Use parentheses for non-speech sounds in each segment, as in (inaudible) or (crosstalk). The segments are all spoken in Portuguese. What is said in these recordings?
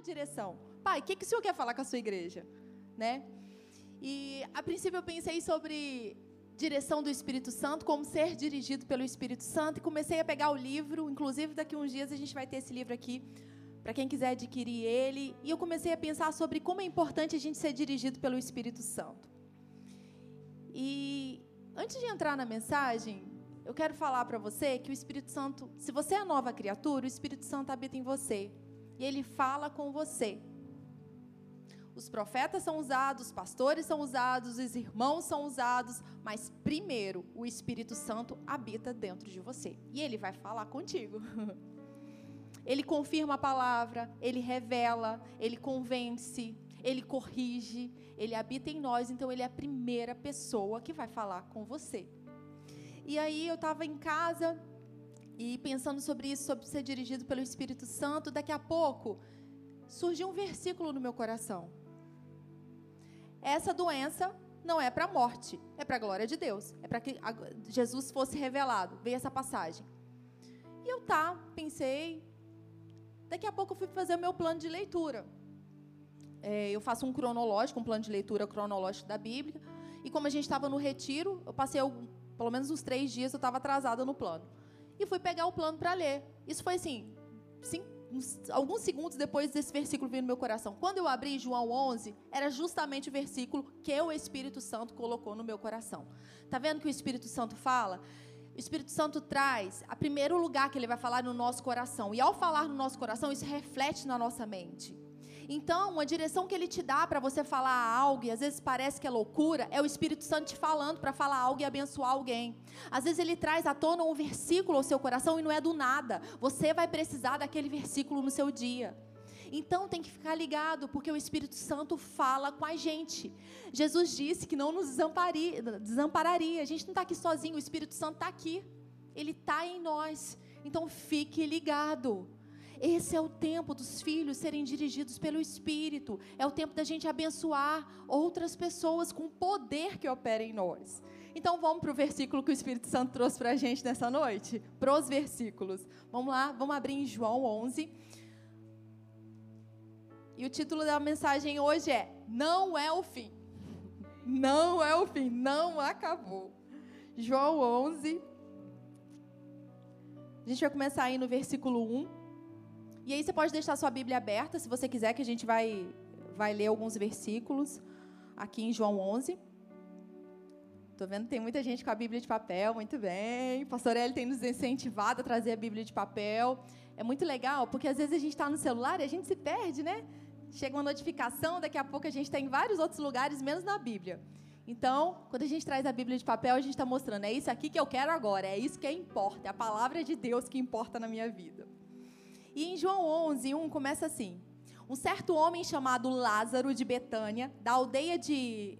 direção. Pai, o que, que o senhor quer falar com a sua igreja? Né? E a princípio eu pensei sobre direção do Espírito Santo, como ser dirigido pelo Espírito Santo, e comecei a pegar o livro, inclusive daqui uns dias a gente vai ter esse livro aqui, para quem quiser adquirir ele, e eu comecei a pensar sobre como é importante a gente ser dirigido pelo Espírito Santo. E antes de entrar na mensagem, eu quero falar para você que o Espírito Santo, se você é nova criatura, o Espírito Santo habita em você, e ele fala com você. Os profetas são usados, os pastores são usados, os irmãos são usados, mas primeiro o Espírito Santo habita dentro de você e ele vai falar contigo. (laughs) Ele confirma a palavra, ele revela, ele convence, ele corrige, ele habita em nós, então ele é a primeira pessoa que vai falar com você. E aí eu estava em casa e pensando sobre isso, sobre ser dirigido pelo Espírito Santo, daqui a pouco surgiu um versículo no meu coração essa doença não é para a morte, é para a glória de Deus. É para que Jesus fosse revelado. Veio essa passagem. E eu tá, pensei. Daqui a pouco eu fui fazer o meu plano de leitura. É, eu faço um cronológico, um plano de leitura cronológico da Bíblia. E como a gente estava no retiro, eu passei algum, pelo menos uns três dias, eu estava atrasada no plano. E fui pegar o plano para ler. Isso foi assim, cinco, alguns segundos depois desse versículo vir no meu coração. Quando eu abri João 11, era justamente o versículo que o Espírito Santo colocou no meu coração. Tá vendo que o Espírito Santo fala? O Espírito Santo traz a primeiro lugar que ele vai falar no nosso coração. E ao falar no nosso coração, isso reflete na nossa mente. Então, a direção que ele te dá para você falar algo, e às vezes parece que é loucura, é o Espírito Santo te falando para falar algo e abençoar alguém. Às vezes ele traz à tona um versículo ao seu coração e não é do nada. Você vai precisar daquele versículo no seu dia. Então tem que ficar ligado, porque o Espírito Santo fala com a gente. Jesus disse que não nos desampararia. A gente não está aqui sozinho, o Espírito Santo está aqui. Ele está em nós. Então fique ligado. Esse é o tempo dos filhos serem dirigidos pelo Espírito. É o tempo da gente abençoar outras pessoas com o poder que opera em nós. Então vamos para o versículo que o Espírito Santo trouxe para a gente nessa noite? Para os versículos. Vamos lá, vamos abrir em João 11. E o título da mensagem hoje é: Não é o fim. (laughs) Não é o fim, não acabou. João 11. A gente vai começar aí no versículo 1. E aí você pode deixar sua Bíblia aberta, se você quiser, que a gente vai, vai ler alguns versículos aqui em João 11. Estou vendo que tem muita gente com a Bíblia de papel, muito bem. Pastor Eli tem nos incentivado a trazer a Bíblia de papel. É muito legal, porque às vezes a gente está no celular e a gente se perde, né? Chega uma notificação, daqui a pouco a gente está em vários outros lugares, menos na Bíblia. Então, quando a gente traz a Bíblia de papel, a gente está mostrando, é isso aqui que eu quero agora, é isso que importa, é a palavra de Deus que importa na minha vida. E em João 11, 1 começa assim: Um certo homem chamado Lázaro de Betânia, da aldeia de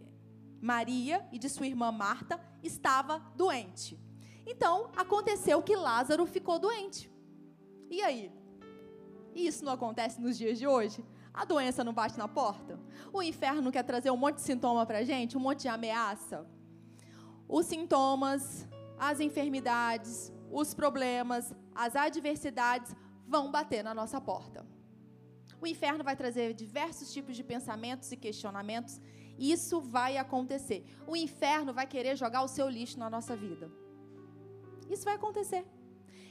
Maria e de sua irmã Marta, estava doente. Então, aconteceu que Lázaro ficou doente. E aí? Isso não acontece nos dias de hoje? A doença não bate na porta? O inferno quer trazer um monte de sintoma para a gente, um monte de ameaça? Os sintomas, as enfermidades, os problemas, as adversidades vão bater na nossa porta. O inferno vai trazer diversos tipos de pensamentos e questionamentos. E isso vai acontecer. O inferno vai querer jogar o seu lixo na nossa vida. Isso vai acontecer.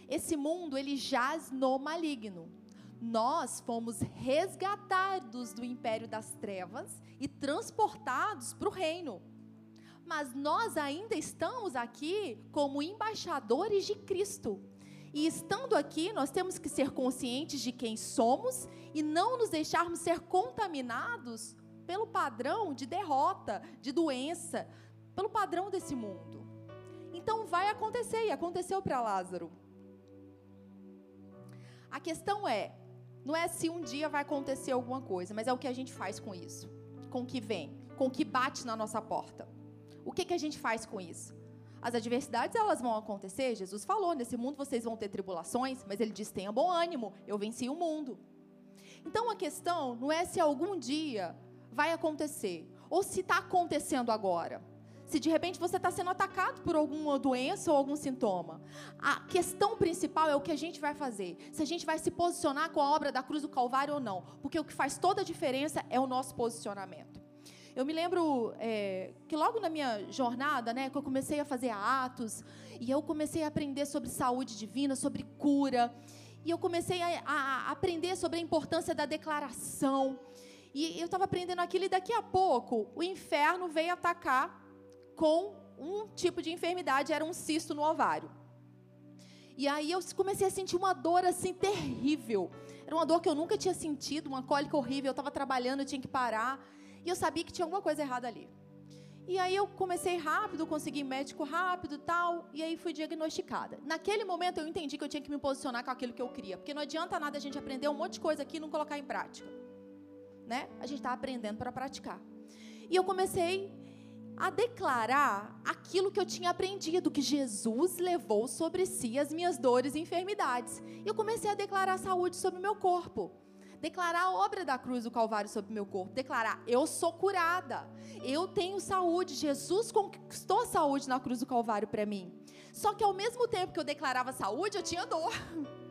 Esse mundo, ele jaz no maligno. Nós fomos resgatados do império das trevas e transportados para o reino. Mas nós ainda estamos aqui como embaixadores de Cristo. E estando aqui, nós temos que ser conscientes de quem somos e não nos deixarmos ser contaminados pelo padrão de derrota, de doença, pelo padrão desse mundo. Então vai acontecer, e aconteceu para Lázaro. A questão é, não é se um dia vai acontecer alguma coisa, mas é o que a gente faz com isso, com o que vem, com o que bate na nossa porta. O que, que a gente faz com isso? As adversidades elas vão acontecer. Jesus falou: nesse mundo vocês vão ter tribulações, mas ele diz: tenha bom ânimo, eu venci o mundo. Então a questão não é se algum dia vai acontecer ou se está acontecendo agora. se de repente você está sendo atacado por alguma doença ou algum sintoma. A questão principal é o que a gente vai fazer. Se a gente vai se posicionar com a obra da cruz do Calvário ou não. Porque o que faz toda a diferença é o nosso posicionamento. Eu me lembro é, que logo na minha jornada, né, que eu comecei a fazer atos, e eu comecei a aprender sobre saúde divina, sobre cura, e eu comecei a, a aprender sobre a importância da declaração. E eu estava aprendendo aquilo, e daqui a pouco o inferno veio atacar com um tipo de enfermidade, era um cisto no ovário. E aí eu comecei a sentir uma dor assim terrível. Era uma dor que eu nunca tinha sentido, uma cólica horrível. Eu estava trabalhando, eu tinha que parar. E eu sabia que tinha alguma coisa errada ali. E aí eu comecei rápido, consegui médico rápido e tal, e aí fui diagnosticada. Naquele momento eu entendi que eu tinha que me posicionar com aquilo que eu queria, porque não adianta nada a gente aprender um monte de coisa aqui e não colocar em prática. Né? A gente está aprendendo para praticar. E eu comecei a declarar aquilo que eu tinha aprendido, que Jesus levou sobre si as minhas dores e enfermidades. E eu comecei a declarar saúde sobre o meu corpo. Declarar a obra da cruz do Calvário sobre o meu corpo. Declarar, eu sou curada. Eu tenho saúde. Jesus conquistou saúde na cruz do Calvário para mim. Só que ao mesmo tempo que eu declarava saúde, eu tinha dor. (laughs)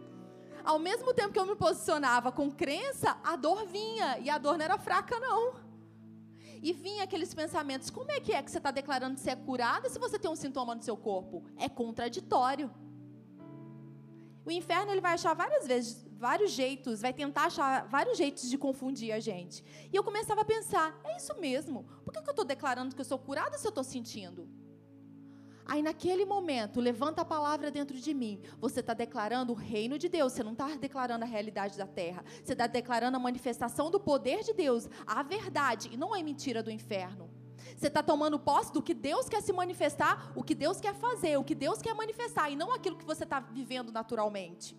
Ao mesmo tempo que eu me posicionava com crença, a dor vinha. E a dor não era fraca, não. E vinha aqueles pensamentos: como é que é que você está declarando que você é curada se você tem um sintoma no seu corpo? É contraditório. O inferno ele vai achar várias vezes, vários jeitos, vai tentar achar vários jeitos de confundir a gente. E eu começava a pensar: é isso mesmo? Por que, eu estou declarando que eu sou curada se eu estou sentindo? Aí naquele momento, levanta a palavra dentro de mim. Você está declarando o reino de Deus. Você não está declarando a realidade da terra. Você está declarando a manifestação do poder de Deus, a verdade, e não é mentira do inferno. Você está tomando posse do que Deus quer se manifestar, o que Deus quer fazer, o que Deus quer manifestar, e não aquilo que você está vivendo naturalmente.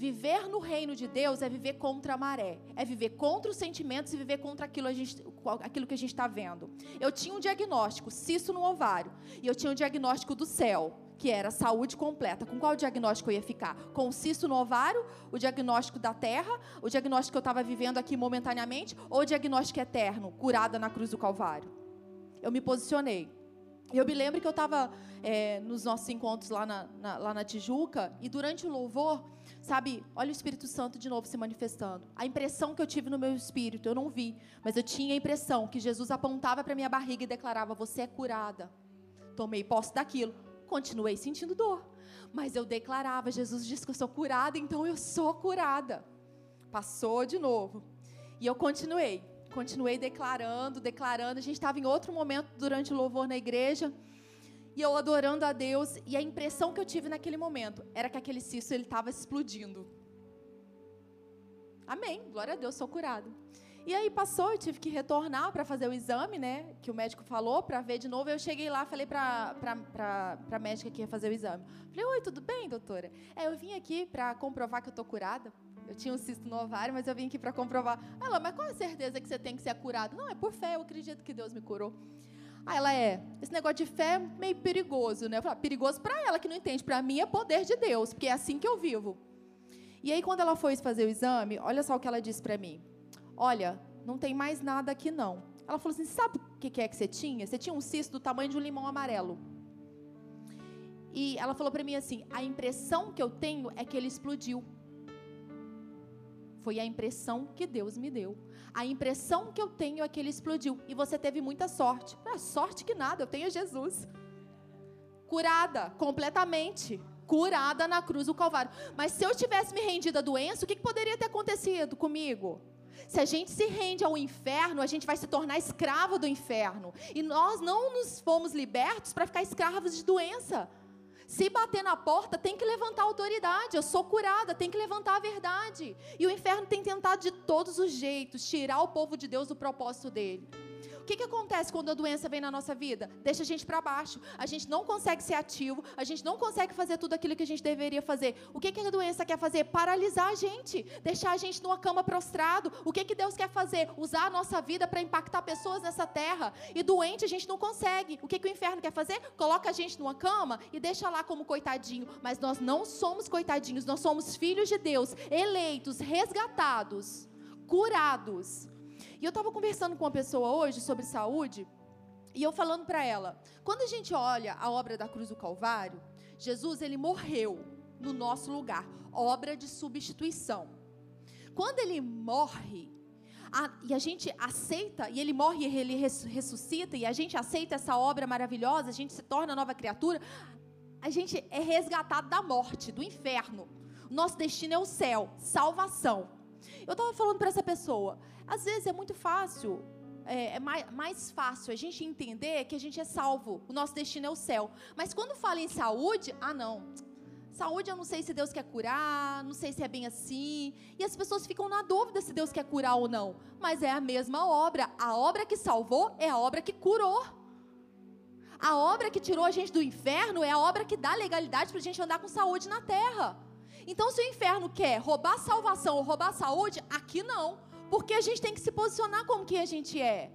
Viver no reino de Deus é viver contra a maré, é viver contra os sentimentos e viver contra aquilo, gente, aquilo que a gente está vendo. Eu tinha um diagnóstico, cisto no ovário, e eu tinha um diagnóstico do céu, que era saúde completa. Com qual diagnóstico eu ia ficar? Com o cisto no ovário, o diagnóstico da terra, o diagnóstico que eu estava vivendo aqui momentaneamente, ou o diagnóstico eterno, curada na cruz do Calvário? Eu me posicionei. Eu me lembro que eu estava é, nos nossos encontros lá na, na, lá na Tijuca, e durante o louvor, Sabe, olha o Espírito Santo de novo se manifestando. A impressão que eu tive no meu espírito, eu não vi, mas eu tinha a impressão que Jesus apontava para minha barriga e declarava: Você é curada. Tomei posse daquilo. Continuei sentindo dor, mas eu declarava: Jesus disse que eu sou curada, então eu sou curada. Passou de novo. E eu continuei, continuei declarando, declarando. A gente estava em outro momento durante o louvor na igreja e eu adorando a Deus, e a impressão que eu tive naquele momento era que aquele cisto ele estava explodindo. Amém, glória a Deus, sou curado. E aí passou, eu tive que retornar para fazer o exame, né, que o médico falou, para ver de novo. Eu cheguei lá, falei para a médica que ia fazer o exame. Falei, oi, tudo bem, doutora? É, eu vim aqui para comprovar que eu estou curada. Eu tinha um cisto no ovário, mas eu vim aqui para comprovar. Ela, mas qual a certeza que você tem que ser curada? Não, é por fé, eu acredito que Deus me curou. Aí ela é, esse negócio de fé é meio perigoso, né? Eu falo, perigoso para ela que não entende, para mim é poder de Deus, porque é assim que eu vivo. E aí quando ela foi fazer o exame, olha só o que ela disse para mim. Olha, não tem mais nada aqui não. Ela falou assim, sabe o que é que você tinha? Você tinha um cisto do tamanho de um limão amarelo. E ela falou para mim assim, a impressão que eu tenho é que ele explodiu. Foi a impressão que Deus me deu. A impressão que eu tenho é que ele explodiu. E você teve muita sorte. Ah, sorte que nada, eu tenho Jesus. Curada, completamente. Curada na cruz do Calvário. Mas se eu tivesse me rendido à doença, o que, que poderia ter acontecido comigo? Se a gente se rende ao inferno, a gente vai se tornar escravo do inferno. E nós não nos fomos libertos para ficar escravos de doença. Se bater na porta, tem que levantar a autoridade. Eu sou curada, tem que levantar a verdade. E o inferno tem tentado de todos os jeitos tirar o povo de Deus do propósito dele que, que acontece quando a doença vem na nossa vida? Deixa a gente para baixo. A gente não consegue ser ativo, a gente não consegue fazer tudo aquilo que a gente deveria fazer. O que, que a doença quer fazer? Paralisar a gente, deixar a gente numa cama prostrado. O que, que Deus quer fazer? Usar a nossa vida para impactar pessoas nessa terra. E doente a gente não consegue. O que, que o inferno quer fazer? Coloca a gente numa cama e deixa lá como coitadinho. Mas nós não somos coitadinhos, nós somos filhos de Deus, eleitos, resgatados, curados e eu estava conversando com uma pessoa hoje sobre saúde, E eu falando para ela, quando a gente olha a obra da cruz do Calvário, Jesus ele morreu no nosso lugar, obra de substituição. Quando ele morre, a, e a gente aceita, e ele morre e ele ressuscita, e a gente aceita essa obra maravilhosa, a gente se torna nova criatura, a gente é resgatado da morte, do inferno. Nosso destino é o céu, salvação. Eu estava falando para essa pessoa, às vezes é muito fácil é, é mais, mais, fácil a gente entender que a gente é salvo, o nosso destino é o céu. Mas quando fala em saúde, ah, não. Saúde, eu não sei se Deus quer curar, não sei se é bem assim. E as pessoas ficam na dúvida se Deus quer curar ou não. Mas é a mesma obra. A obra que salvou é a obra que curou. A obra que tirou a gente do inferno é a obra que dá legalidade para a gente andar com saúde na terra. Então, se o inferno quer roubar salvação ou roubar saúde, aqui não. Porque a gente tem que se posicionar como que a gente é.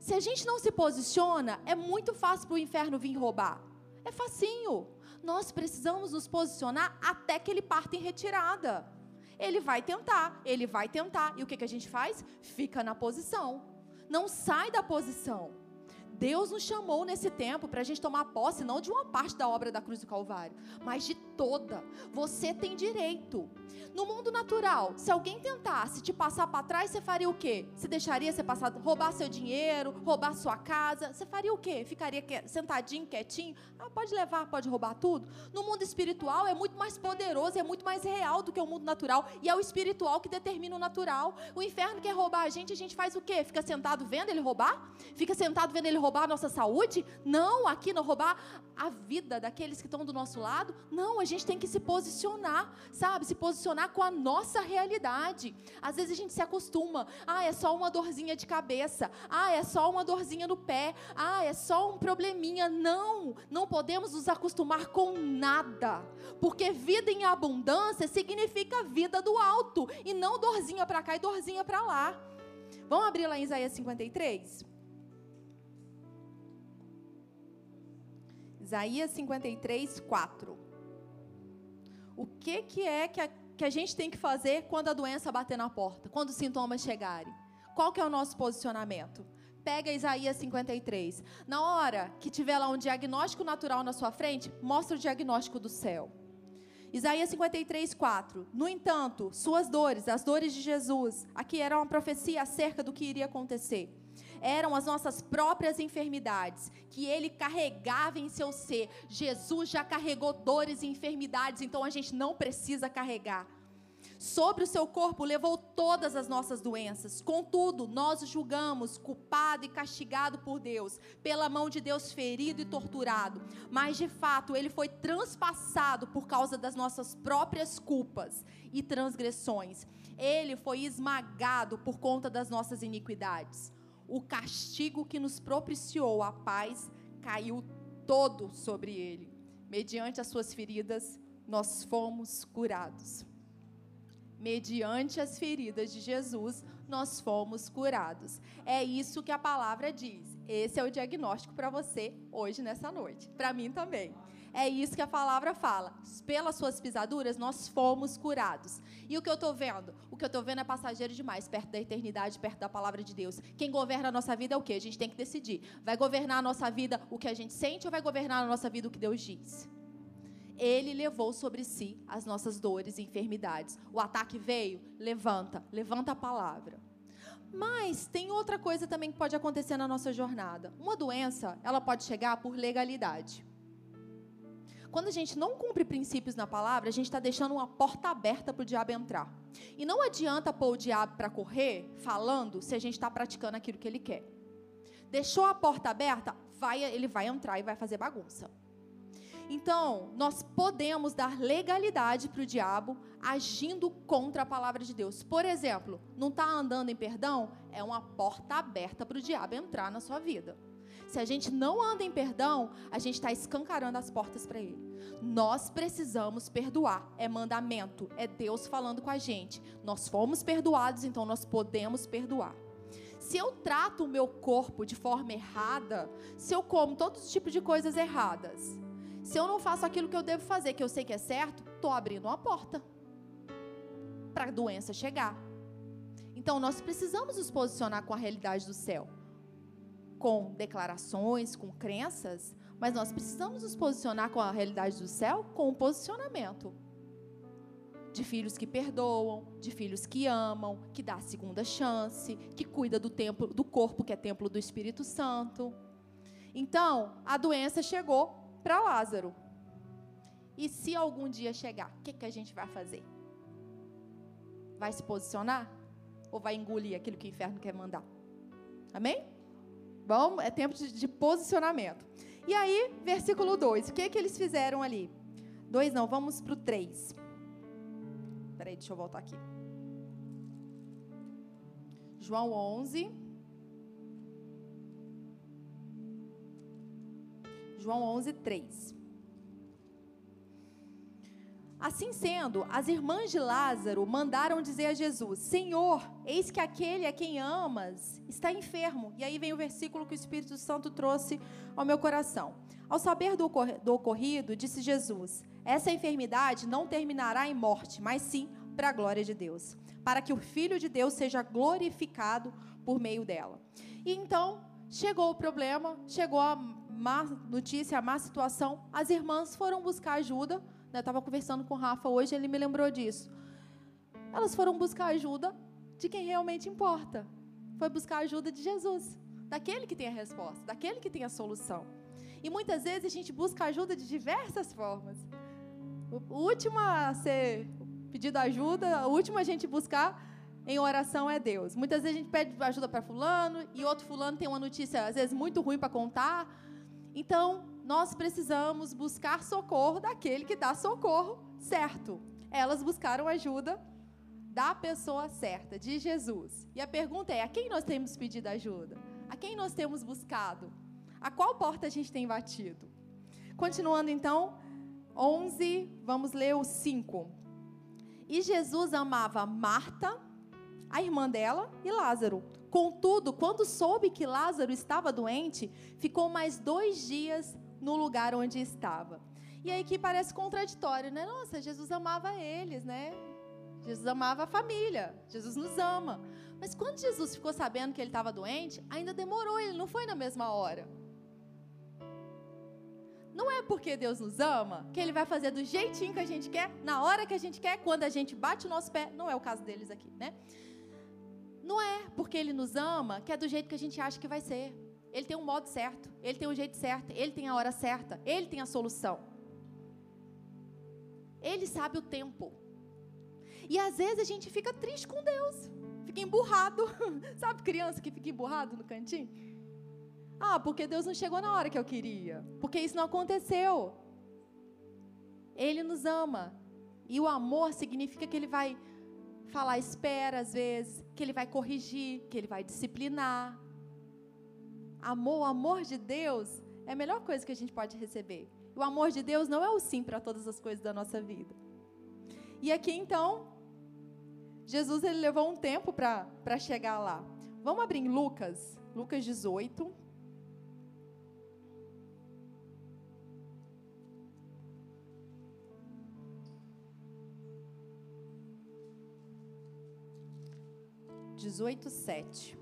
Se a gente não se posiciona, é muito fácil para o inferno vir roubar. É facinho. Nós precisamos nos posicionar até que ele parta em retirada. Ele vai tentar, ele vai tentar. E o que, que a gente faz? Fica na posição. Não sai da posição. Deus nos chamou nesse tempo para a gente tomar posse não de uma parte da obra da cruz do Calvário, mas de toda. Você tem direito. No mundo natural, se alguém tentasse te passar para trás, você faria o quê? Você deixaria você passar, roubar seu dinheiro, roubar sua casa? Você faria o quê? Ficaria sentadinho, quietinho? Ah, pode levar, pode roubar tudo? No mundo espiritual é muito mais poderoso, é muito mais real do que o mundo natural, e é o espiritual que determina o natural. O inferno quer roubar a gente, a gente faz o quê? Fica sentado vendo ele roubar? Fica sentado vendo ele roubar a nossa saúde? Não, aqui não roubar a vida daqueles que estão do nosso lado. Não, a gente tem que se posicionar, sabe? Se posicionar com a nossa realidade. Às vezes a gente se acostuma. Ah, é só uma dorzinha de cabeça. Ah, é só uma dorzinha no pé. Ah, é só um probleminha. Não, não podemos nos acostumar com nada. Porque vida em abundância significa vida do alto e não dorzinha para cá e dorzinha para lá. Vamos abrir lá em Isaías 53? Isaías 53, 4. O que, que é que a que a gente tem que fazer quando a doença bater na porta, quando os sintomas chegarem? Qual que é o nosso posicionamento? Pega Isaías 53. Na hora que tiver lá um diagnóstico natural na sua frente, mostra o diagnóstico do céu. Isaías 53, 4. No entanto, suas dores, as dores de Jesus, aqui era uma profecia acerca do que iria acontecer. Eram as nossas próprias enfermidades que ele carregava em seu ser. Jesus já carregou dores e enfermidades, então a gente não precisa carregar. Sobre o seu corpo levou todas as nossas doenças. Contudo, nós o julgamos culpado e castigado por Deus, pela mão de Deus ferido e torturado. Mas de fato, ele foi transpassado por causa das nossas próprias culpas e transgressões. Ele foi esmagado por conta das nossas iniquidades. O castigo que nos propiciou a paz caiu todo sobre ele. Mediante as suas feridas, nós fomos curados mediante as feridas de Jesus, nós fomos curados. É isso que a palavra diz. Esse é o diagnóstico para você hoje, nessa noite. Para mim também. É isso que a palavra fala. Pelas suas pisaduras, nós fomos curados. E o que eu estou vendo? O que eu estou vendo é passageiro demais, perto da eternidade, perto da palavra de Deus. Quem governa a nossa vida é o quê? A gente tem que decidir. Vai governar a nossa vida o que a gente sente ou vai governar a nossa vida o que Deus diz? Ele levou sobre si as nossas dores e enfermidades. O ataque veio, levanta, levanta a palavra. Mas tem outra coisa também que pode acontecer na nossa jornada. Uma doença, ela pode chegar por legalidade. Quando a gente não cumpre princípios na palavra, a gente está deixando uma porta aberta para o diabo entrar. E não adianta pôr o diabo para correr falando se a gente está praticando aquilo que ele quer. Deixou a porta aberta, vai, ele vai entrar e vai fazer bagunça. Então, nós podemos dar legalidade para o diabo agindo contra a palavra de Deus. Por exemplo, não está andando em perdão? É uma porta aberta para o diabo entrar na sua vida. Se a gente não anda em perdão, a gente está escancarando as portas para ele. Nós precisamos perdoar. É mandamento. É Deus falando com a gente. Nós fomos perdoados, então nós podemos perdoar. Se eu trato o meu corpo de forma errada, se eu como todos os tipos de coisas erradas, se eu não faço aquilo que eu devo fazer, que eu sei que é certo, estou abrindo uma porta para a doença chegar. Então nós precisamos nos posicionar com a realidade do céu. Com declarações, com crenças, mas nós precisamos nos posicionar com a realidade do céu com um posicionamento. De filhos que perdoam, de filhos que amam, que dá a segunda chance, que cuida do templo, do corpo que é templo do Espírito Santo. Então, a doença chegou para Lázaro. E se algum dia chegar, o que, que a gente vai fazer? Vai se posicionar? Ou vai engolir aquilo que o inferno quer mandar? Amém? Bom, é tempo de, de posicionamento. E aí, versículo 2, o que, que eles fizeram ali? 2 não, vamos para o 3. Peraí, deixa eu voltar aqui. João 11. João 11, 3. Assim sendo, as irmãs de Lázaro mandaram dizer a Jesus: Senhor, eis que aquele a quem amas está enfermo. E aí vem o versículo que o Espírito Santo trouxe ao meu coração. Ao saber do, do ocorrido, disse Jesus: Essa enfermidade não terminará em morte, mas sim para a glória de Deus, para que o Filho de Deus seja glorificado por meio dela. E então chegou o problema, chegou a má notícia, a má situação. As irmãs foram buscar ajuda eu estava conversando com o Rafa hoje, ele me lembrou disso. Elas foram buscar ajuda de quem realmente importa. Foi buscar ajuda de Jesus, daquele que tem a resposta, daquele que tem a solução. E muitas vezes a gente busca ajuda de diversas formas. O último a ser pedido ajuda, o último a gente buscar em oração é Deus. Muitas vezes a gente pede ajuda para fulano e outro fulano tem uma notícia às vezes muito ruim para contar. Então, nós precisamos buscar socorro daquele que dá socorro certo. Elas buscaram ajuda da pessoa certa, de Jesus. E a pergunta é: a quem nós temos pedido ajuda? A quem nós temos buscado? A qual porta a gente tem batido? Continuando então, 11, vamos ler o 5. E Jesus amava Marta, a irmã dela, e Lázaro. Contudo, quando soube que Lázaro estava doente, ficou mais dois dias no lugar onde estava. E aí que parece contraditório, né? Nossa, Jesus amava eles, né? Jesus amava a família, Jesus nos ama. Mas quando Jesus ficou sabendo que ele estava doente, ainda demorou, ele não foi na mesma hora. Não é porque Deus nos ama que ele vai fazer do jeitinho que a gente quer, na hora que a gente quer, quando a gente bate o nosso pé. Não é o caso deles aqui, né? Não é porque ele nos ama que é do jeito que a gente acha que vai ser. Ele tem um modo certo, ele tem um jeito certo, ele tem a hora certa, ele tem a solução. Ele sabe o tempo. E às vezes a gente fica triste com Deus, fica emburrado. (laughs) sabe criança que fica emburrado no cantinho? Ah, porque Deus não chegou na hora que eu queria, porque isso não aconteceu. Ele nos ama. E o amor significa que ele vai falar espera às vezes, que ele vai corrigir, que ele vai disciplinar, amor, o amor de Deus é a melhor coisa que a gente pode receber. O amor de Deus não é o sim para todas as coisas da nossa vida. E aqui então, Jesus ele levou um tempo para chegar lá. Vamos abrir em Lucas, Lucas 18. Dezoito, sete.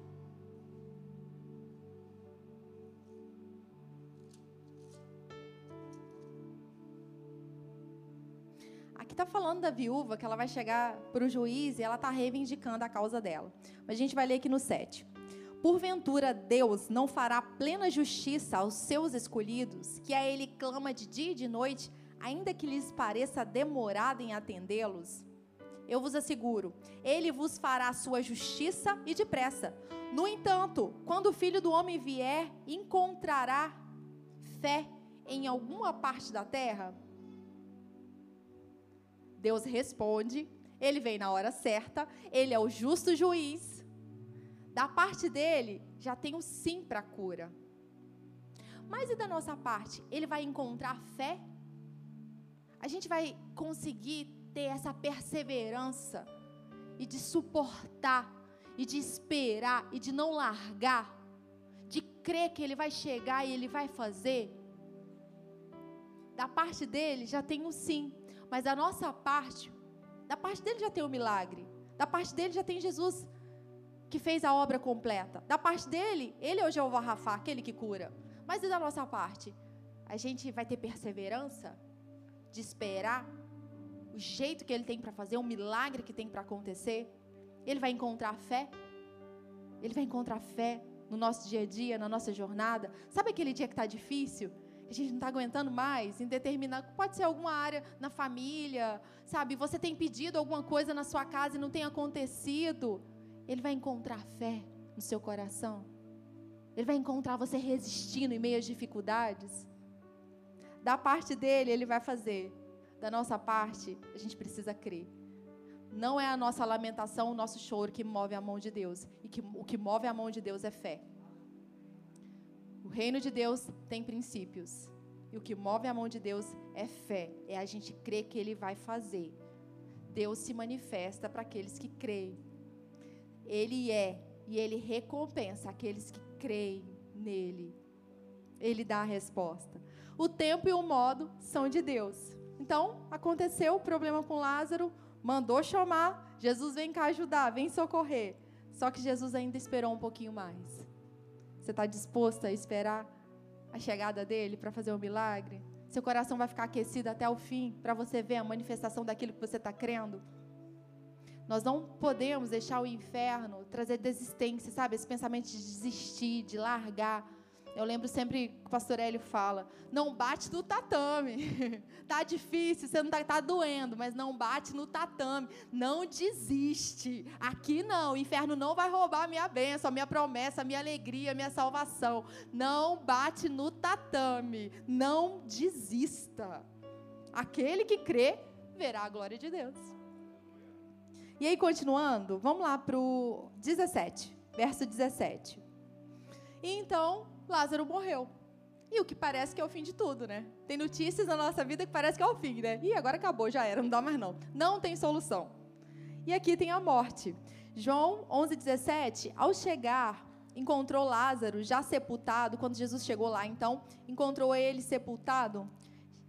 Da viúva que ela vai chegar para o juiz e ela está reivindicando a causa dela. Mas a gente vai ler aqui no 7. Porventura Deus não fará plena justiça aos seus escolhidos, que a Ele clama de dia e de noite, ainda que lhes pareça demorado em atendê-los? Eu vos asseguro, Ele vos fará sua justiça e depressa. No entanto, quando o Filho do Homem vier, encontrará fé em alguma parte da terra? Deus responde, ele vem na hora certa, ele é o justo juiz. Da parte dele, já tem um sim para a cura. Mas e da nossa parte? Ele vai encontrar fé? A gente vai conseguir ter essa perseverança e de suportar e de esperar e de não largar, de crer que ele vai chegar e ele vai fazer? Da parte dele já tem um sim. Mas a nossa parte, da parte dele já tem o milagre. Da parte dele já tem Jesus que fez a obra completa. Da parte dele, ele é o Jeová Rafa, aquele que cura. Mas e da nossa parte? A gente vai ter perseverança de esperar o jeito que ele tem para fazer, o milagre que tem para acontecer? Ele vai encontrar fé? Ele vai encontrar fé no nosso dia a dia, na nossa jornada? Sabe aquele dia que está difícil? A gente não está aguentando mais, em determinado. Pode ser alguma área na família, sabe? Você tem pedido alguma coisa na sua casa e não tem acontecido. Ele vai encontrar fé no seu coração. Ele vai encontrar você resistindo em meio às dificuldades. Da parte dele, ele vai fazer. Da nossa parte, a gente precisa crer. Não é a nossa lamentação, o nosso choro que move a mão de Deus. E que o que move a mão de Deus é fé. O reino de Deus tem princípios. E o que move a mão de Deus é fé. É a gente crer que Ele vai fazer. Deus se manifesta para aqueles que creem. Ele é e Ele recompensa aqueles que creem nele. Ele dá a resposta. O tempo e o modo são de Deus. Então, aconteceu o problema com Lázaro, mandou chamar, Jesus vem cá ajudar, vem socorrer. Só que Jesus ainda esperou um pouquinho mais. Você está disposto a esperar a chegada dele para fazer um milagre? Seu coração vai ficar aquecido até o fim para você ver a manifestação daquilo que você está crendo? Nós não podemos deixar o inferno trazer desistência, sabe? Esse pensamento de desistir, de largar. Eu lembro sempre que o pastor Hélio fala: não bate no tatame. (laughs) tá difícil, você não tá, tá doendo, mas não bate no tatame. Não desiste. Aqui não, o inferno não vai roubar a minha bênção, a minha promessa, a minha alegria, a minha salvação. Não bate no tatame. Não desista. Aquele que crê verá a glória de Deus. E aí, continuando, vamos lá para o 17, verso 17. E então, Lázaro morreu. E o que parece que é o fim de tudo, né? Tem notícias na nossa vida que parece que é o fim, né? E agora acabou, já era, não dá mais não. Não tem solução. E aqui tem a morte. João 11, 17, ao chegar, encontrou Lázaro já sepultado. Quando Jesus chegou lá, então, encontrou ele sepultado.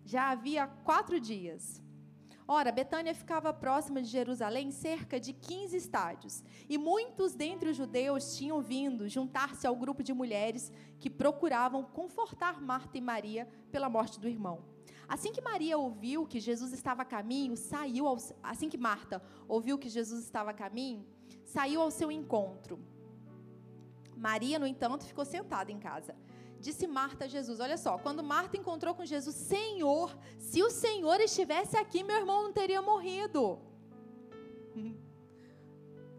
Já havia quatro dias. Ora, Betânia ficava próxima de Jerusalém cerca de 15 estádios, e muitos dentre os judeus tinham vindo juntar-se ao grupo de mulheres que procuravam confortar Marta e Maria pela morte do irmão. Assim que Maria ouviu que Jesus estava a caminho, saiu ao, assim que Marta ouviu que Jesus estava a caminho, saiu ao seu encontro. Maria, no entanto, ficou sentada em casa. Disse Marta a Jesus: Olha só, quando Marta encontrou com Jesus, Senhor, se o Senhor estivesse aqui, meu irmão não teria morrido. (laughs)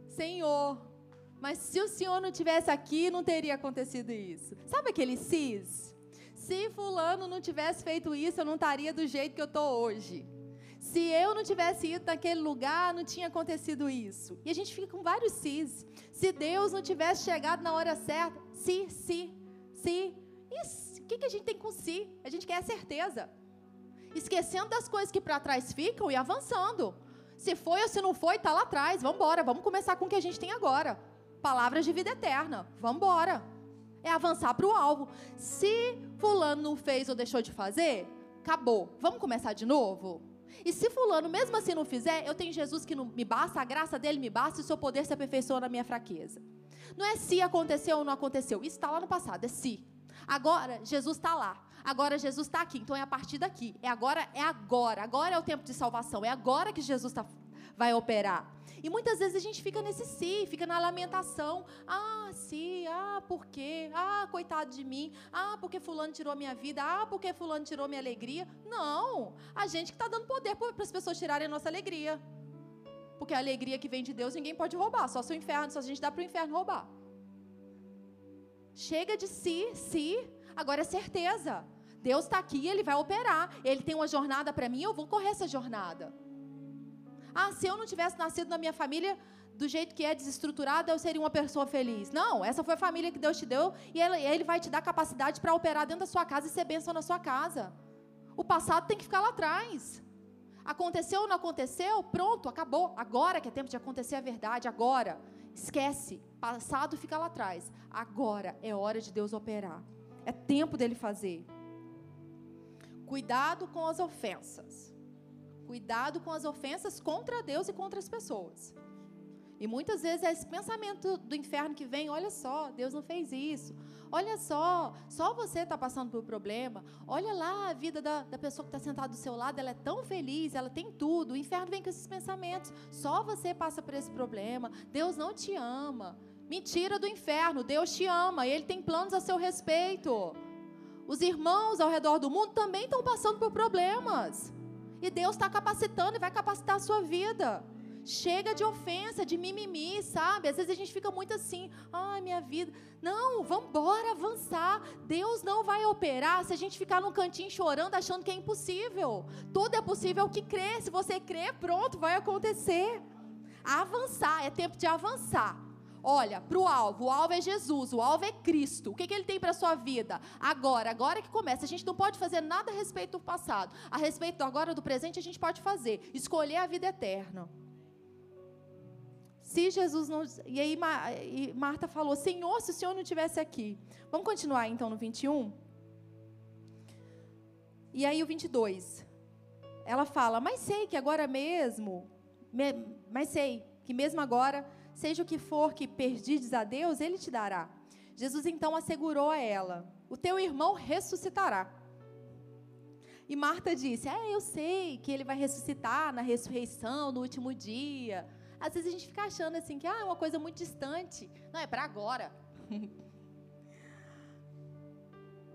Senhor, mas se o Senhor não tivesse aqui, não teria acontecido isso. Sabe aquele cis? Se Fulano não tivesse feito isso, eu não estaria do jeito que eu estou hoje. Se eu não tivesse ido naquele lugar, não tinha acontecido isso. E a gente fica com vários cis. Se Deus não tivesse chegado na hora certa, se, se, se, o que, que a gente tem com si? A gente quer a certeza. Esquecendo das coisas que para trás ficam e avançando. Se foi ou se não foi, está lá atrás. Vamos embora. Vamos começar com o que a gente tem agora. Palavras de vida eterna. Vamos embora. É avançar para o alvo. Se fulano não fez ou deixou de fazer, acabou. Vamos começar de novo? E se fulano mesmo assim não fizer, eu tenho Jesus que não me basta, a graça dele me basta e o seu poder se aperfeiçoa na minha fraqueza. Não é se aconteceu ou não aconteceu. Isso está lá no passado, é se. Agora, Jesus está lá. Agora, Jesus está aqui. Então, é a partir daqui. É agora, é agora. Agora é o tempo de salvação. É agora que Jesus tá, vai operar. E muitas vezes a gente fica nesse si, fica na lamentação. Ah, sim, ah, por quê? Ah, coitado de mim. Ah, porque fulano tirou minha vida. Ah, porque fulano tirou minha alegria. Não, a gente que está dando poder para as pessoas tirarem a nossa alegria. Porque a alegria que vem de Deus ninguém pode roubar. Só se o inferno, só a gente dá para o inferno roubar. Chega de si, si, agora é certeza. Deus está aqui, Ele vai operar. Ele tem uma jornada para mim, eu vou correr essa jornada. Ah, se eu não tivesse nascido na minha família do jeito que é desestruturada, eu seria uma pessoa feliz. Não, essa foi a família que Deus te deu e Ele, vai te dar capacidade para operar dentro da sua casa e ser bênção na sua casa. O passado tem que ficar lá atrás. Aconteceu ou não aconteceu? Pronto, acabou. Agora que é tempo de acontecer a verdade, agora. Esquece. Passado fica lá atrás. Agora é hora de Deus operar. É tempo dele fazer. Cuidado com as ofensas. Cuidado com as ofensas contra Deus e contra as pessoas. E muitas vezes é esse pensamento do inferno que vem: olha só, Deus não fez isso. Olha só, só você está passando por problema. Olha lá a vida da, da pessoa que está sentada do seu lado, ela é tão feliz, ela tem tudo. O inferno vem com esses pensamentos. Só você passa por esse problema. Deus não te ama. Mentira do inferno, Deus te ama, Ele tem planos a seu respeito. Os irmãos ao redor do mundo também estão passando por problemas. E Deus está capacitando e vai capacitar a sua vida. Chega de ofensa, de mimimi, sabe? Às vezes a gente fica muito assim, ai, minha vida. Não, vamos embora avançar. Deus não vai operar se a gente ficar num cantinho chorando, achando que é impossível. Tudo é possível que crê. Se você crê, pronto, vai acontecer. Avançar, é tempo de avançar. Olha, para o alvo. O alvo é Jesus, o alvo é Cristo. O que, que ele tem para a sua vida? Agora, agora que começa. A gente não pode fazer nada a respeito do passado. A respeito do agora, do presente, a gente pode fazer. Escolher a vida eterna. Se Jesus não. E aí Marta falou: Senhor, se o Senhor não estivesse aqui. Vamos continuar então no 21? E aí o 22. Ela fala: Mas sei que agora mesmo. Mas sei que mesmo agora, seja o que for que perdides a Deus, Ele te dará. Jesus então assegurou a ela: O teu irmão ressuscitará. E Marta disse: É, eu sei que ele vai ressuscitar na ressurreição, no último dia. Às vezes a gente fica achando assim que ah, é uma coisa muito distante. Não, é para agora. (laughs)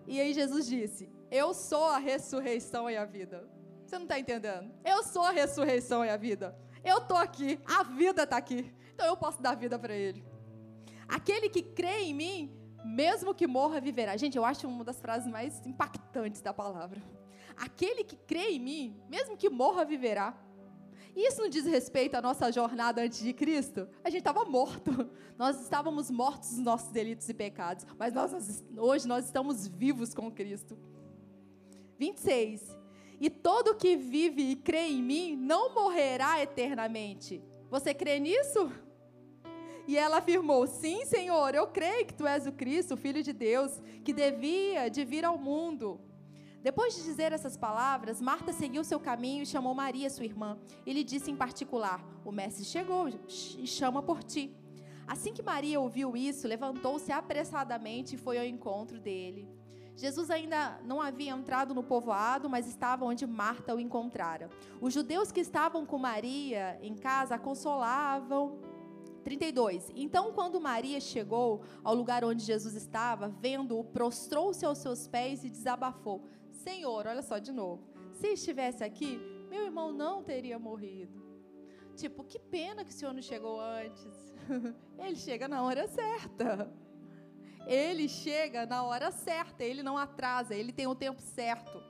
e aí Jesus disse: Eu sou a ressurreição e a vida. Você não está entendendo? Eu sou a ressurreição e a vida. Eu estou aqui, a vida está aqui. Então eu posso dar vida para ele. Aquele que crê em mim, mesmo que morra, viverá. Gente, eu acho uma das frases mais impactantes da palavra. Aquele que crê em mim, mesmo que morra, viverá. Isso não diz respeito à nossa jornada antes de Cristo? A gente estava morto. (laughs) Nós estávamos mortos dos nossos delitos e pecados. Mas nós, hoje nós estamos vivos com Cristo. 26. E todo que vive e crê em mim não morrerá eternamente. Você crê nisso? E ela afirmou: Sim, Senhor, eu creio que tu és o Cristo, o Filho de Deus, que devia de vir ao mundo. Depois de dizer essas palavras, Marta seguiu seu caminho e chamou Maria, sua irmã, e lhe disse em particular: O mestre chegou e chama por ti. Assim que Maria ouviu isso, levantou-se apressadamente e foi ao encontro dele. Jesus ainda não havia entrado no povoado, mas estava onde Marta o encontrara. Os judeus que estavam com Maria em casa a consolavam 32. Então, quando Maria chegou ao lugar onde Jesus estava, vendo-o, prostrou-se aos seus pés e desabafou: Senhor, olha só de novo. Se estivesse aqui, meu irmão não teria morrido. Tipo, que pena que o senhor não chegou antes. (laughs) Ele chega na hora certa. Ele chega na hora certa, ele não atrasa, ele tem o tempo certo.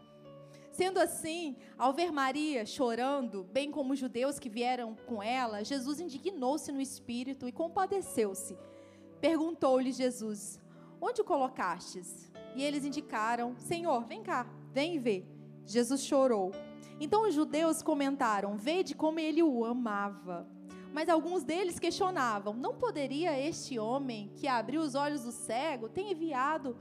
Sendo assim, ao ver Maria chorando, bem como os judeus que vieram com ela, Jesus indignou-se no espírito e compadeceu-se. Perguntou-lhe Jesus: Onde o colocastes? E eles indicaram: Senhor, vem cá. Vem ver. Jesus chorou. Então os judeus comentaram: Vede como ele o amava. Mas alguns deles questionavam: Não poderia este homem que abriu os olhos do cego ter enviado,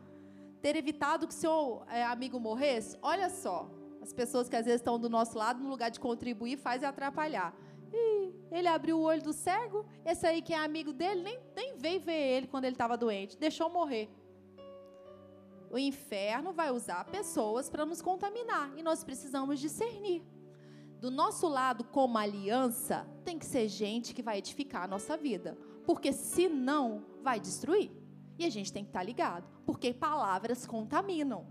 ter evitado que seu é, amigo morresse? Olha só, as pessoas que às vezes estão do nosso lado, no lugar de contribuir, fazem atrapalhar. Ih, ele abriu o olho do cego, esse aí que é amigo dele nem, nem veio ver ele quando ele estava doente, deixou morrer. O inferno vai usar pessoas para nos contaminar e nós precisamos discernir. Do nosso lado, como aliança, tem que ser gente que vai edificar a nossa vida, porque senão vai destruir. E a gente tem que estar tá ligado, porque palavras contaminam.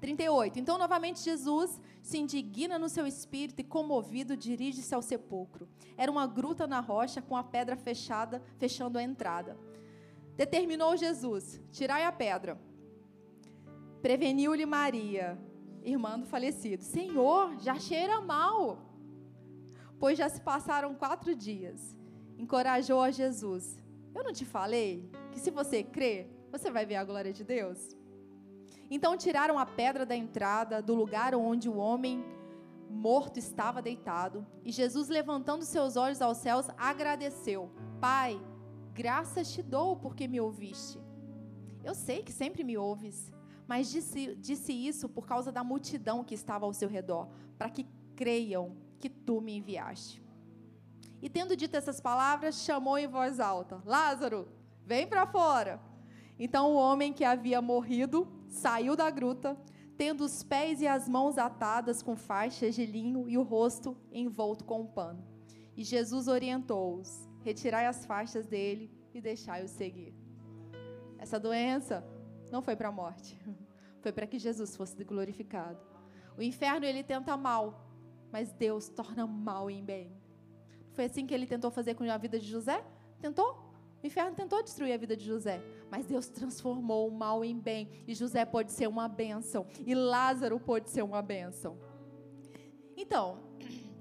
38. Então, novamente, Jesus se indigna no seu espírito e, comovido, dirige-se ao sepulcro. Era uma gruta na rocha com a pedra fechada, fechando a entrada. Determinou Jesus: tirai a pedra. Preveniu-lhe Maria, irmã do falecido: Senhor, já cheira mal. Pois já se passaram quatro dias. Encorajou a Jesus: Eu não te falei que se você crer, você vai ver a glória de Deus? Então tiraram a pedra da entrada do lugar onde o homem morto estava deitado. E Jesus, levantando seus olhos aos céus, agradeceu: Pai, graças te dou porque me ouviste. Eu sei que sempre me ouves mas disse, disse isso por causa da multidão que estava ao seu redor, para que creiam que tu me enviaste. E tendo dito essas palavras, chamou em voz alta: Lázaro, vem para fora. Então o homem que havia morrido saiu da gruta, tendo os pés e as mãos atadas com faixas de linho e o rosto envolto com um pano. E Jesus orientou-os: retirai as faixas dele e deixai-o seguir. Essa doença não foi para a morte, foi para que Jesus fosse glorificado. O inferno ele tenta mal, mas Deus torna mal em bem. Foi assim que ele tentou fazer com a vida de José? Tentou? O inferno tentou destruir a vida de José, mas Deus transformou o mal em bem, e José pode ser uma bênção, e Lázaro pode ser uma bênção. Então,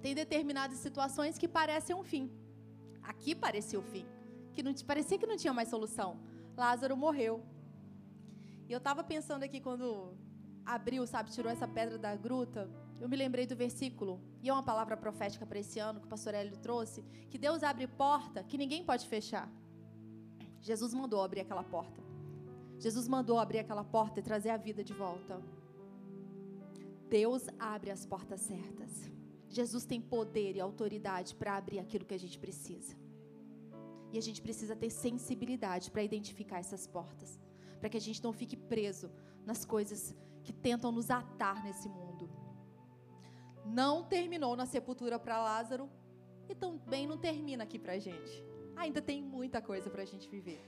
tem determinadas situações que parecem um fim. Aqui parecia o fim, que não parecia que não tinha mais solução. Lázaro morreu. E eu estava pensando aqui quando abriu, sabe, tirou essa pedra da gruta, eu me lembrei do versículo, e é uma palavra profética para esse ano que o pastor Hélio trouxe, que Deus abre porta que ninguém pode fechar. Jesus mandou abrir aquela porta. Jesus mandou abrir aquela porta e trazer a vida de volta. Deus abre as portas certas. Jesus tem poder e autoridade para abrir aquilo que a gente precisa. E a gente precisa ter sensibilidade para identificar essas portas, para que a gente não fique preso nas coisas que tentam nos atar nesse mundo. Não terminou na sepultura para Lázaro e também não termina aqui para a gente ainda tem muita coisa para a gente viver.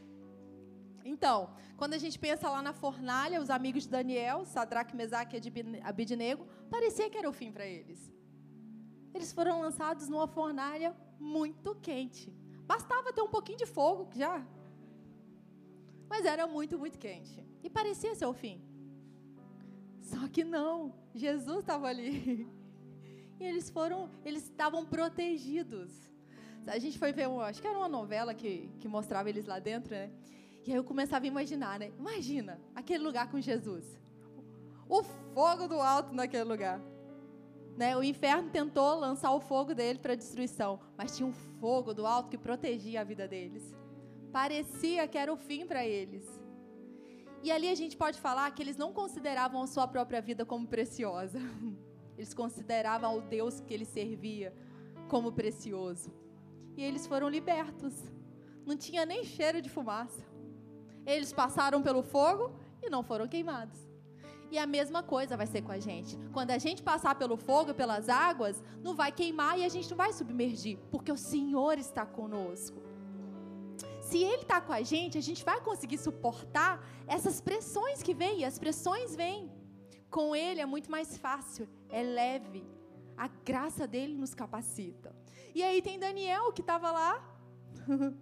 Então, quando a gente pensa lá na fornalha, os amigos de Daniel, Sadraque, Mesaque e Abidnego, parecia que era o fim para eles. Eles foram lançados numa fornalha muito quente. Bastava ter um pouquinho de fogo já. Mas era muito, muito quente. E parecia ser o fim. Só que não. Jesus estava ali. (laughs) E eles foram, eles estavam protegidos. A gente foi ver, acho que era uma novela que, que mostrava eles lá dentro, né? E aí eu começava a imaginar, né? Imagina aquele lugar com Jesus. O fogo do alto naquele lugar. Né? O inferno tentou lançar o fogo dele para destruição, mas tinha um fogo do alto que protegia a vida deles. Parecia que era o fim para eles. E ali a gente pode falar que eles não consideravam a sua própria vida como preciosa. (laughs) Eles consideravam o Deus que ele servia como precioso e eles foram libertos. Não tinha nem cheiro de fumaça. Eles passaram pelo fogo e não foram queimados. E a mesma coisa vai ser com a gente. Quando a gente passar pelo fogo, pelas águas, não vai queimar e a gente não vai submergir, porque o Senhor está conosco. Se Ele está com a gente, a gente vai conseguir suportar essas pressões que vêm, e as pressões vêm. Com Ele é muito mais fácil, é leve. A graça dele nos capacita. E aí tem Daniel que estava lá, (laughs)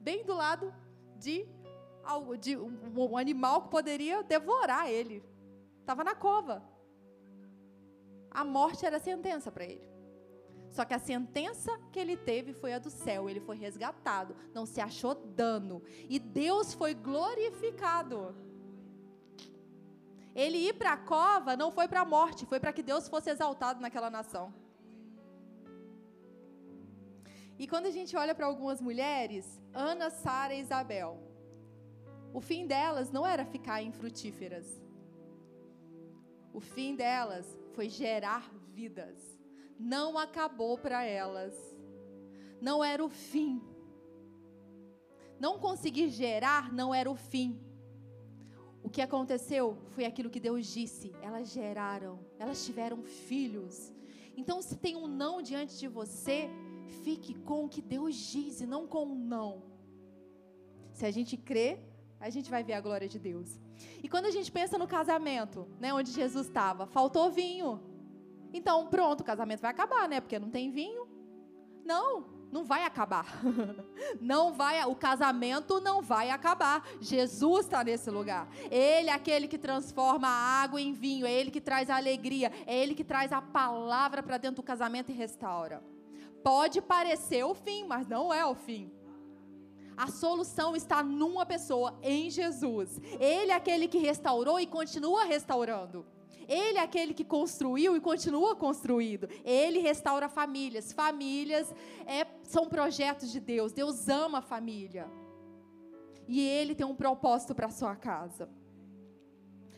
bem do lado de, algo, de um, animal que poderia devorar ele. Estava na cova. A morte era a sentença para ele. Só que a sentença que ele teve foi a do céu. Ele foi resgatado. Não se achou dano. E Deus foi glorificado. Ele ir para a cova não foi para a morte, foi para que Deus fosse exaltado naquela nação. E quando a gente olha para algumas mulheres, Ana, Sara e Isabel, o fim delas não era ficar infrutíferas. O fim delas foi gerar vidas. Não acabou para elas. Não era o fim. Não conseguir gerar não era o fim. O que aconteceu foi aquilo que Deus disse. Elas geraram, elas tiveram filhos. Então, se tem um não diante de você, Fique com o que Deus diz e não com o não. Se a gente crê, a gente vai ver a glória de Deus. E quando a gente pensa no casamento, né, onde Jesus estava, faltou vinho. Então, pronto, o casamento vai acabar, né? Porque não tem vinho. Não, não vai acabar. (laughs) Não vai, o casamento não vai acabar. Jesus está nesse lugar. Ele é aquele que transforma a água em vinho, é ele que traz a alegria, é ele que traz a palavra para dentro do casamento e restaura. Pode parecer o fim, mas não é o fim. A solução está numa pessoa, em Jesus. Ele é aquele que restaurou e continua restaurando. Ele é aquele que construiu e continua construindo. Ele restaura famílias. Famílias é, são projetos de Deus. Deus ama a família. E ele tem um propósito para sua casa.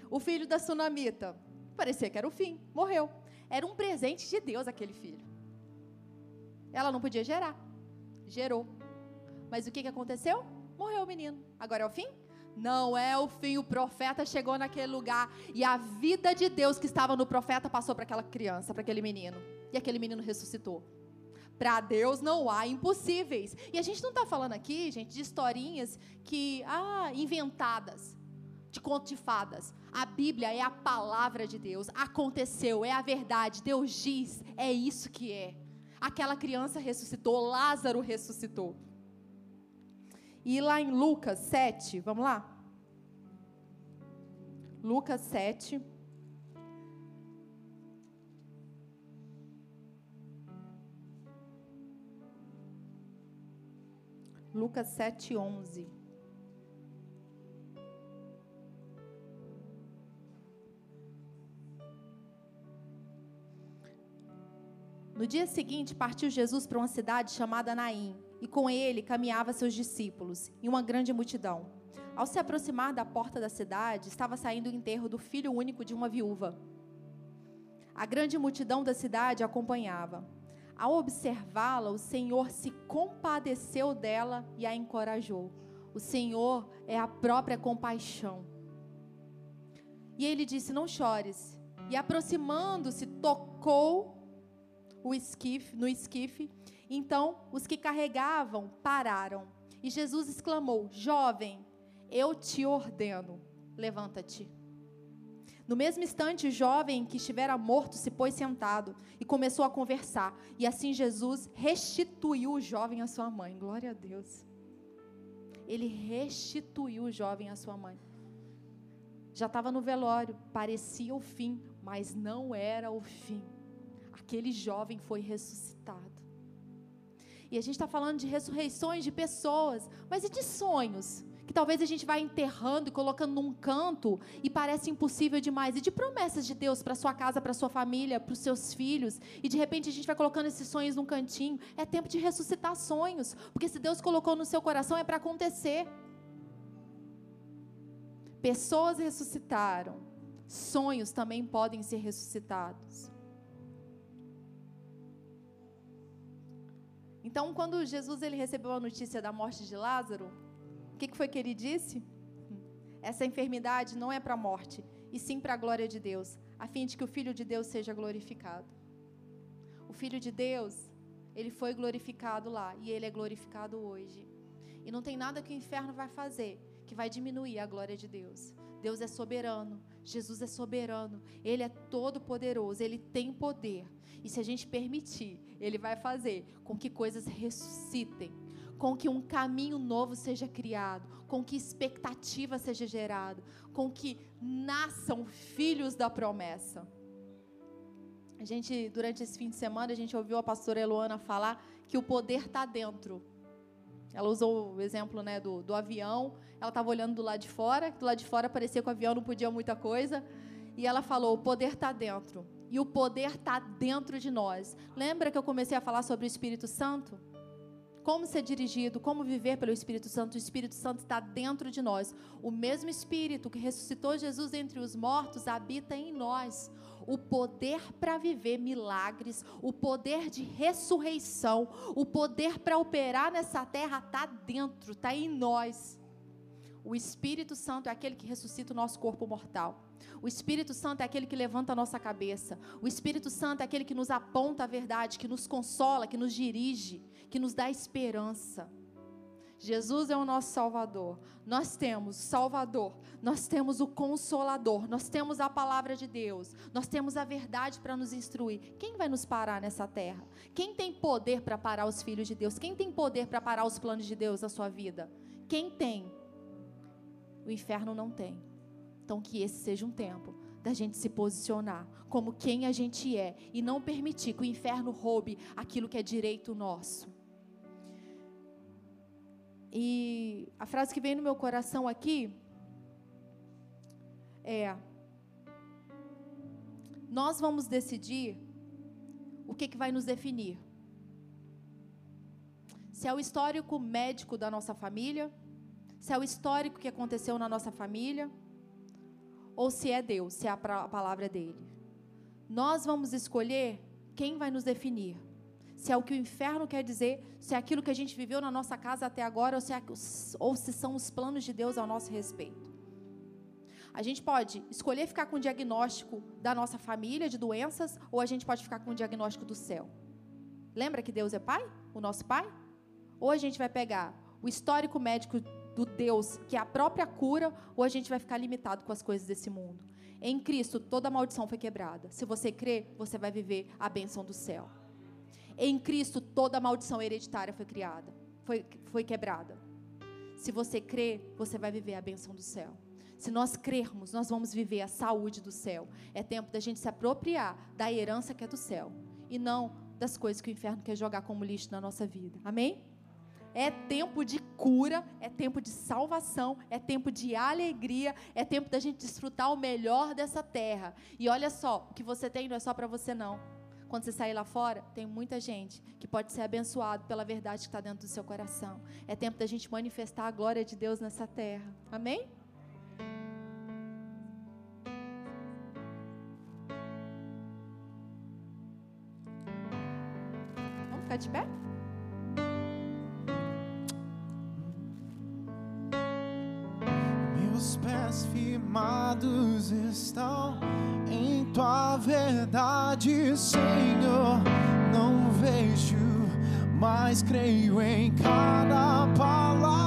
O filho da sunamita, parecia que era o fim, morreu. Era um presente de Deus aquele filho. Ela não podia gerar. Gerou. Mas o que, que aconteceu? Morreu o menino. Agora é o fim? Não é o fim. O profeta chegou naquele lugar e a vida de Deus que estava no profeta passou para aquela criança, para aquele menino. E aquele menino ressuscitou. Para Deus não há impossíveis. E a gente não está falando aqui, gente, de historinhas que, ah, inventadas, de conto de fadas. A Bíblia é a palavra de Deus. Aconteceu, é a verdade. Deus diz, é isso que é. Aquela criança ressuscitou, Lázaro ressuscitou. E lá em Lucas 7, vamos lá? Lucas 7. Lucas 7, 11. No dia seguinte, partiu Jesus para uma cidade chamada Naim e com ele caminhava seus discípulos e uma grande multidão. Ao se aproximar da porta da cidade, estava saindo o enterro do filho único de uma viúva. A grande multidão da cidade acompanhava. Ao observá-la, o Senhor se compadeceu dela e a encorajou. O Senhor é a própria compaixão. E ele disse: Não chores. E aproximando-se, tocou o esquife, no esquife então os que carregavam pararam. E Jesus exclamou: Jovem, eu te ordeno, levanta-te. No mesmo instante, o jovem que estivera morto se pôs sentado e começou a conversar. E assim Jesus restituiu o jovem à sua mãe. Glória a Deus. Ele restituiu o jovem à sua mãe. Já estava no velório, parecia o fim, mas não era o fim. Aquele jovem foi ressuscitado. E a gente está falando de ressurreições de pessoas, mas e de sonhos? Que talvez a gente vai enterrando e colocando num canto e parece impossível demais. E de promessas de Deus para sua casa, para sua família, para os seus filhos. E de repente a gente vai colocando esses sonhos num cantinho. É tempo de ressuscitar sonhos. Porque se Deus colocou no seu coração é para acontecer. Pessoas ressuscitaram. Sonhos também podem ser ressuscitados. Então, quando Jesus ele recebeu a notícia da morte de Lázaro, o que, que foi que ele disse? Essa enfermidade não é para a morte, e sim para a glória de Deus, a fim de que o Filho de Deus seja glorificado. O Filho de Deus, ele foi glorificado lá, e ele é glorificado hoje. E não tem nada que o inferno vai fazer que vai diminuir a glória de Deus. Deus é soberano, Jesus é soberano, Ele é todo poderoso, Ele tem poder. E se a gente permitir, Ele vai fazer com que coisas ressuscitem, com que um caminho novo seja criado, com que expectativa seja gerado, com que nasçam filhos da promessa. A gente, durante esse fim de semana, a gente ouviu a pastora Eloana falar que o poder está dentro. Ela usou o exemplo né, do, do avião. Ela estava olhando do lado de fora. Do lado de fora parecia que o avião não podia muita coisa. E ela falou: o poder está dentro. E o poder está dentro de nós. Lembra que eu comecei a falar sobre o Espírito Santo? Como ser dirigido, como viver pelo Espírito Santo. O Espírito Santo está dentro de nós. O mesmo Espírito que ressuscitou Jesus entre os mortos habita em nós o poder para viver milagres, o poder de ressurreição, o poder para operar nessa terra está dentro, está em nós. O Espírito Santo é aquele que ressuscita o nosso corpo mortal. O Espírito Santo é aquele que levanta a nossa cabeça. O Espírito Santo é aquele que nos aponta a verdade, que nos consola, que nos dirige, que nos dá esperança. Jesus é o nosso Salvador. Nós temos o Salvador, nós temos o Consolador, nós temos a palavra de Deus, nós temos a verdade para nos instruir. Quem vai nos parar nessa terra? Quem tem poder para parar os filhos de Deus? Quem tem poder para parar os planos de Deus na sua vida? Quem tem? O inferno não tem. Então, que esse seja um tempo da gente se posicionar como quem a gente é e não permitir que o inferno roube aquilo que é direito nosso. E a frase que vem no meu coração aqui é: Nós vamos decidir o que, que vai nos definir. Se é o histórico médico da nossa família, se é o histórico que aconteceu na nossa família, ou se é Deus, se é a palavra dele. Nós vamos escolher quem vai nos definir. se é o que o inferno quer dizer, se é aquilo que a gente viveu na nossa casa até agora, ou se, é, ou se são os planos de Deus ao nosso respeito. A gente pode escolher ficar com o diagnóstico da nossa família de doenças, ou a gente pode ficar com o diagnóstico do céu. Lembra que Deus é Pai? O nosso Pai? Ou a gente vai pegar o histórico médico do Deus, que é a própria cura, ou a gente vai ficar limitado com as coisas desse mundo. Em Cristo, toda maldição foi quebrada. Se você crê, você vai viver a bênção do céu. Em Cristo, toda maldição hereditária foi criada, foi, foi quebrada. Se você crê, você vai viver a bênção do céu. Se nós crermos, nós vamos viver a saúde do céu. É tempo da gente se apropriar da herança que é do céu e não das coisas que o inferno quer jogar como lixo na nossa vida. Amém? É tempo de cura, é tempo de salvação, é tempo de alegria, é tempo da gente desfrutar o melhor dessa terra. E olha só, o que você tem não é só para você não. Quando você sair lá fora, tem muita gente que pode ser abençoado pela verdade que está dentro do seu coração. É tempo da gente manifestar a glória de Deus nessa terra. Amém? ficar de pé? Firmados estão em tua verdade, Senhor. Não vejo, mas creio em cada palavra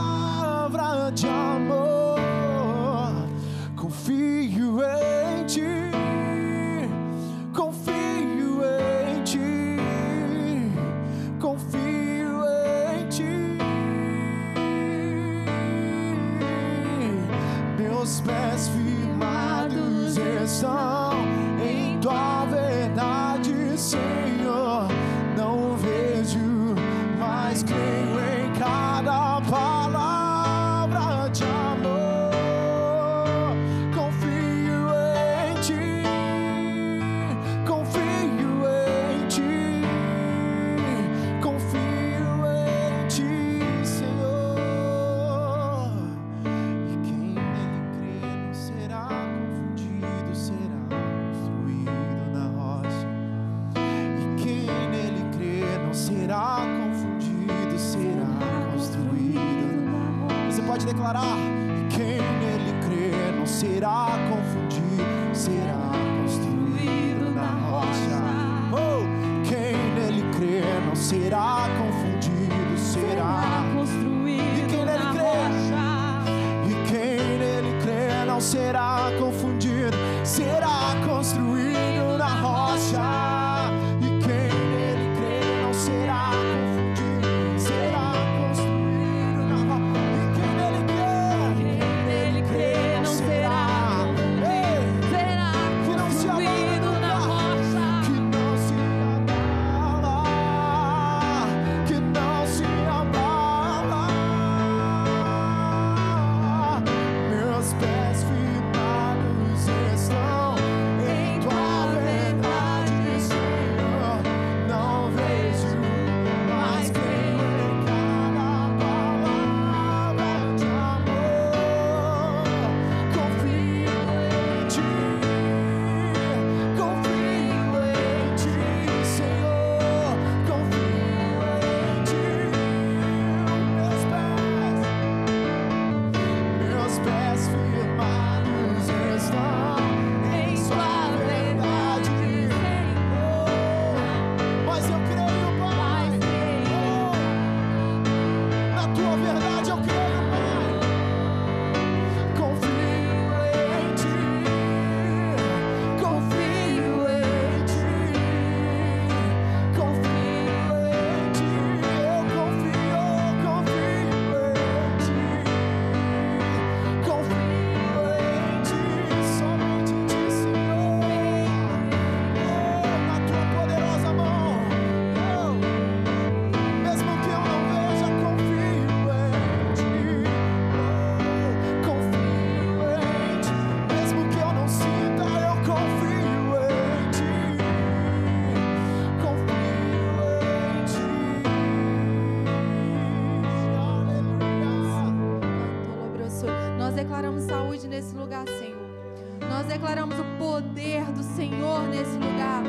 do Senhor nesse lugar.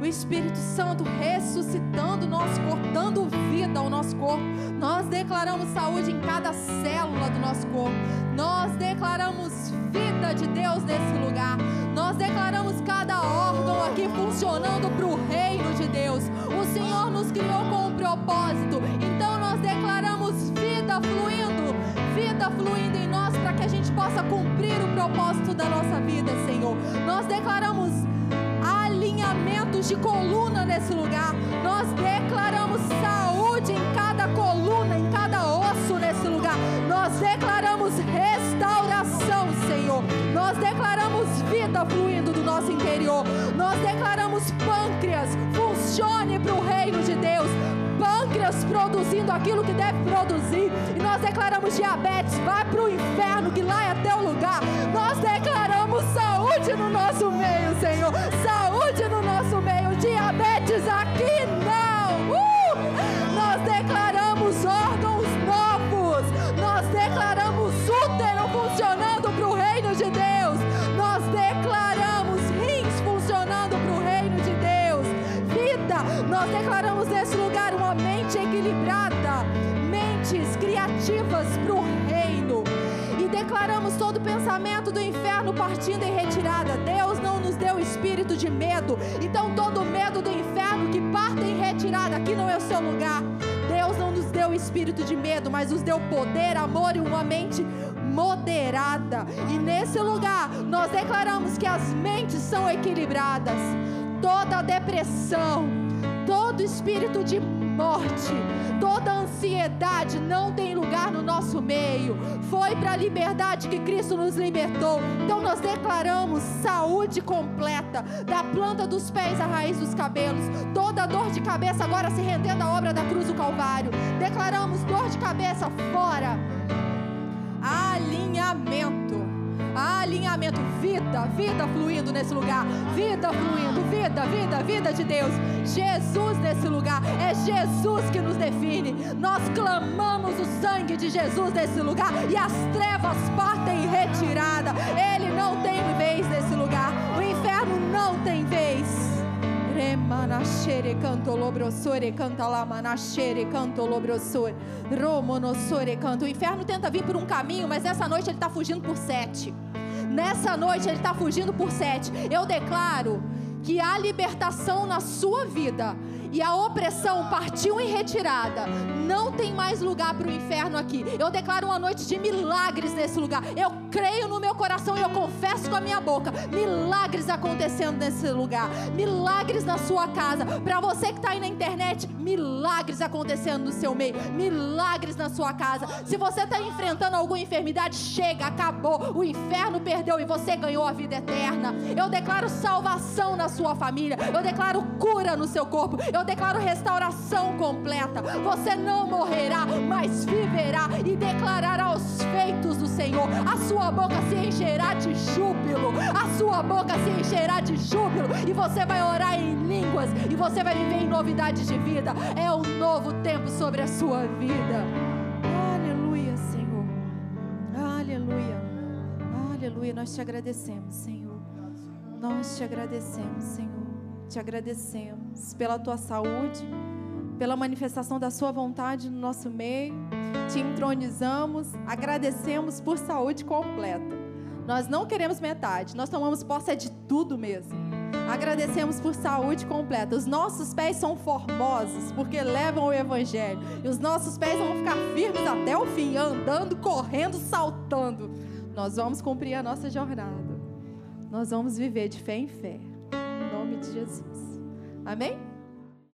O Espírito Santo ressuscitando o nosso corpo, dando vida ao nosso corpo. Nós declaramos saúde em cada célula do nosso corpo. Nós declaramos vida de Deus nesse lugar. Nós declaramos cada órgão aqui funcionando para o reino de Deus. O Senhor nos criou com um propósito. Então nós declaramos vida fluindo, vida fluindo em nós possa cumprir o propósito da nossa vida, Senhor. Nós declaramos alinhamentos de coluna nesse lugar. Nós declaramos saúde em cada coluna, em cada osso nesse lugar. Nós declaramos restauração, Senhor. Nós declaramos vida fluindo do nosso interior. Nós declaramos pâncreas, funcione aquilo que deve produzir. E nós declaramos diabetes, vai para o inferno, que lá é teu lugar. Nós declaramos saúde no nosso meio, Senhor. Saúde Nós declaramos nesse lugar uma mente equilibrada. Mentes criativas para o reino. E declaramos todo pensamento do inferno partindo em retirada. Deus não nos deu espírito de medo. Então todo medo do inferno que parte em retirada, aqui não é o seu lugar. Deus não nos deu espírito de medo, mas nos deu poder, amor e uma mente moderada. E nesse lugar nós declaramos que as mentes são equilibradas. Toda depressão, todo espírito de morte, toda ansiedade não tem lugar no nosso meio. Foi para a liberdade que Cristo nos libertou. Então nós declaramos saúde completa, da planta dos pés à raiz dos cabelos. Toda dor de cabeça agora se rendendo à obra da cruz do Calvário. Declaramos dor de cabeça fora. Alinhamento alinhamento, vida, vida fluindo nesse lugar, vida fluindo, vida, vida, vida de Deus. Jesus nesse lugar, é Jesus que nos define. Nós clamamos o sangue de Jesus nesse lugar e as trevas partem em retirada. Ele não tem vez nesse lugar, o inferno não tem vez. Remanashere canto lobrosore canta lá manashere canto lobrosore romonossore canto. O inferno tenta vir por um caminho, mas nessa noite ele está fugindo por sete. Nessa noite ele está fugindo por sete. Eu declaro que há libertação na sua vida e a opressão partiu em retirada. Não tem mais lugar para o inferno aqui. Eu declaro uma noite de milagres nesse lugar. Eu creio no meu coração e eu confesso com a minha boca: milagres acontecendo nesse lugar, milagres na sua casa. Para você que está aí na internet, milagres acontecendo no seu meio, milagres na sua casa. Se você está enfrentando alguma enfermidade, chega, acabou. O inferno perdeu e você ganhou a vida eterna. Eu declaro salvação na sua família. Eu declaro cura no seu corpo. Eu declaro restauração completa. Você não morrerá, mas viverá e declarará os feitos do Senhor. A sua boca se encherá de júbilo. A sua boca se encherá de júbilo. E você vai orar em línguas. E você vai viver em novidades de vida. É um novo tempo sobre a sua vida. Aleluia, Senhor. Aleluia. Aleluia. Nós te agradecemos, Senhor. Nós te agradecemos, Senhor. Te agradecemos pela tua saúde, pela manifestação da sua vontade no nosso meio. Te entronizamos, agradecemos por saúde completa. Nós não queremos metade, nós tomamos posse de tudo mesmo. Agradecemos por saúde completa. Os nossos pés são formosos porque levam o Evangelho. E os nossos pés vão ficar firmes até o fim, andando, correndo, saltando. Nós vamos cumprir a nossa jornada. Nós vamos viver de fé em fé. De Jesus. Amém?